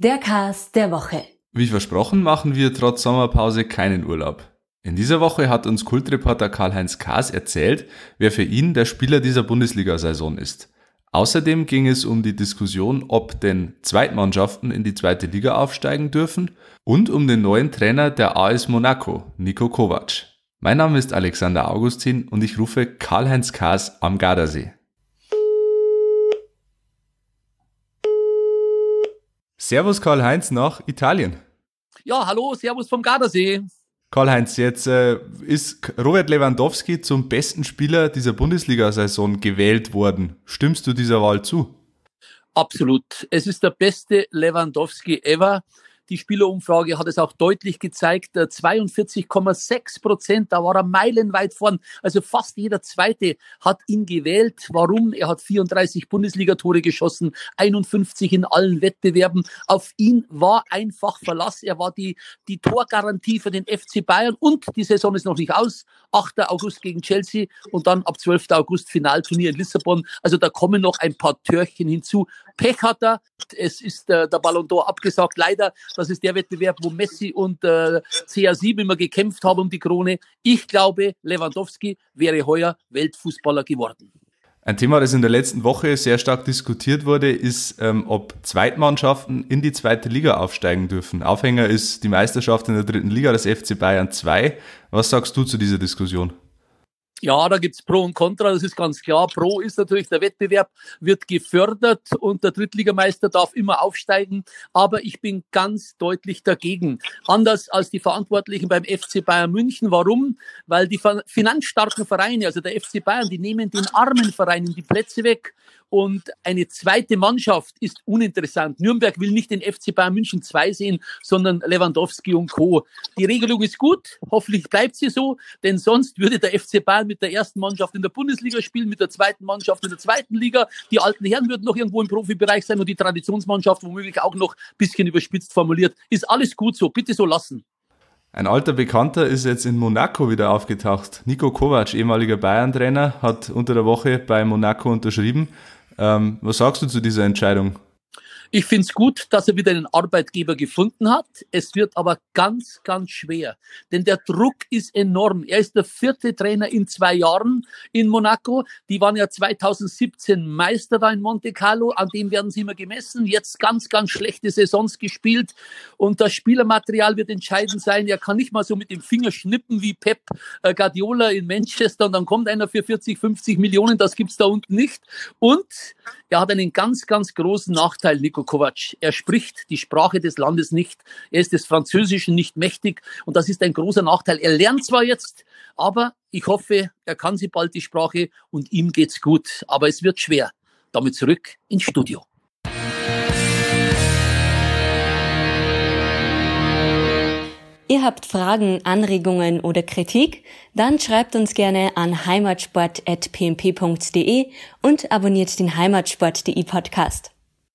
Der Cast der Woche. Wie versprochen machen wir trotz Sommerpause keinen Urlaub. In dieser Woche hat uns Kultreporter Karl-Heinz Kaas erzählt, wer für ihn der Spieler dieser Bundesliga-Saison ist. Außerdem ging es um die Diskussion, ob denn Zweitmannschaften in die zweite Liga aufsteigen dürfen und um den neuen Trainer der AS Monaco, Nico Kovac. Mein Name ist Alexander Augustin und ich rufe Karl-Heinz Kaas am Gardasee. Servus Karl-Heinz nach Italien. Ja, hallo, Servus vom Gardasee. Karl-Heinz, jetzt äh, ist Robert Lewandowski zum besten Spieler dieser Bundesliga-Saison gewählt worden. Stimmst du dieser Wahl zu? Absolut. Es ist der beste Lewandowski ever. Die Spielerumfrage hat es auch deutlich gezeigt. 42,6 Prozent, da war er meilenweit vorn. Also fast jeder Zweite hat ihn gewählt. Warum? Er hat 34 Bundesligatore geschossen, 51 in allen Wettbewerben. Auf ihn war einfach Verlass. Er war die, die Torgarantie für den FC Bayern und die Saison ist noch nicht aus. 8. August gegen Chelsea und dann ab 12. August Finalturnier in Lissabon. Also da kommen noch ein paar Törchen hinzu. Pech hat er. Es ist äh, der Ballon d'Or abgesagt. Leider das ist der Wettbewerb, wo Messi und äh, CR7 immer gekämpft haben um die Krone. Ich glaube, Lewandowski wäre heuer Weltfußballer geworden. Ein Thema, das in der letzten Woche sehr stark diskutiert wurde, ist, ähm, ob Zweitmannschaften in die zweite Liga aufsteigen dürfen. Aufhänger ist die Meisterschaft in der dritten Liga, das FC Bayern 2. Was sagst du zu dieser Diskussion? Ja, da gibt's Pro und Contra, das ist ganz klar. Pro ist natürlich, der Wettbewerb wird gefördert und der Drittligameister darf immer aufsteigen. Aber ich bin ganz deutlich dagegen. Anders als die Verantwortlichen beim FC Bayern München. Warum? Weil die finanzstarken Vereine, also der FC Bayern, die nehmen den armen Vereinen die Plätze weg und eine zweite Mannschaft ist uninteressant. Nürnberg will nicht den FC Bayern München 2 sehen, sondern Lewandowski und Co. Die Regelung ist gut, hoffentlich bleibt sie so, denn sonst würde der FC Bayern mit der ersten Mannschaft in der Bundesliga spielen, mit der zweiten Mannschaft in der zweiten Liga. Die alten Herren würden noch irgendwo im Profibereich sein und die Traditionsmannschaft womöglich auch noch ein bisschen überspitzt formuliert. Ist alles gut so, bitte so lassen. Ein alter Bekannter ist jetzt in Monaco wieder aufgetaucht. Nico Kovac, ehemaliger Bayern-Trainer, hat unter der Woche bei Monaco unterschrieben. Ähm, was sagst du zu dieser Entscheidung? Ich finde es gut, dass er wieder einen Arbeitgeber gefunden hat. Es wird aber ganz, ganz schwer, denn der Druck ist enorm. Er ist der vierte Trainer in zwei Jahren in Monaco. Die waren ja 2017 Meister da in Monte Carlo. An dem werden sie immer gemessen. Jetzt ganz, ganz schlechte Saisons gespielt und das Spielermaterial wird entscheidend sein. Er kann nicht mal so mit dem Finger schnippen wie Pep äh, Guardiola in Manchester und dann kommt einer für 40, 50 Millionen. Das gibt's da unten nicht. Und er hat einen ganz, ganz großen Nachteil, Kovac. Er spricht die Sprache des Landes nicht. Er ist des Französischen nicht mächtig. Und das ist ein großer Nachteil. Er lernt zwar jetzt, aber ich hoffe, er kann sie bald die Sprache und ihm geht's gut. Aber es wird schwer. Damit zurück ins Studio. Ihr habt Fragen, Anregungen oder Kritik? Dann schreibt uns gerne an heimatsport.pmp.de und abonniert den Heimatsport.de Podcast.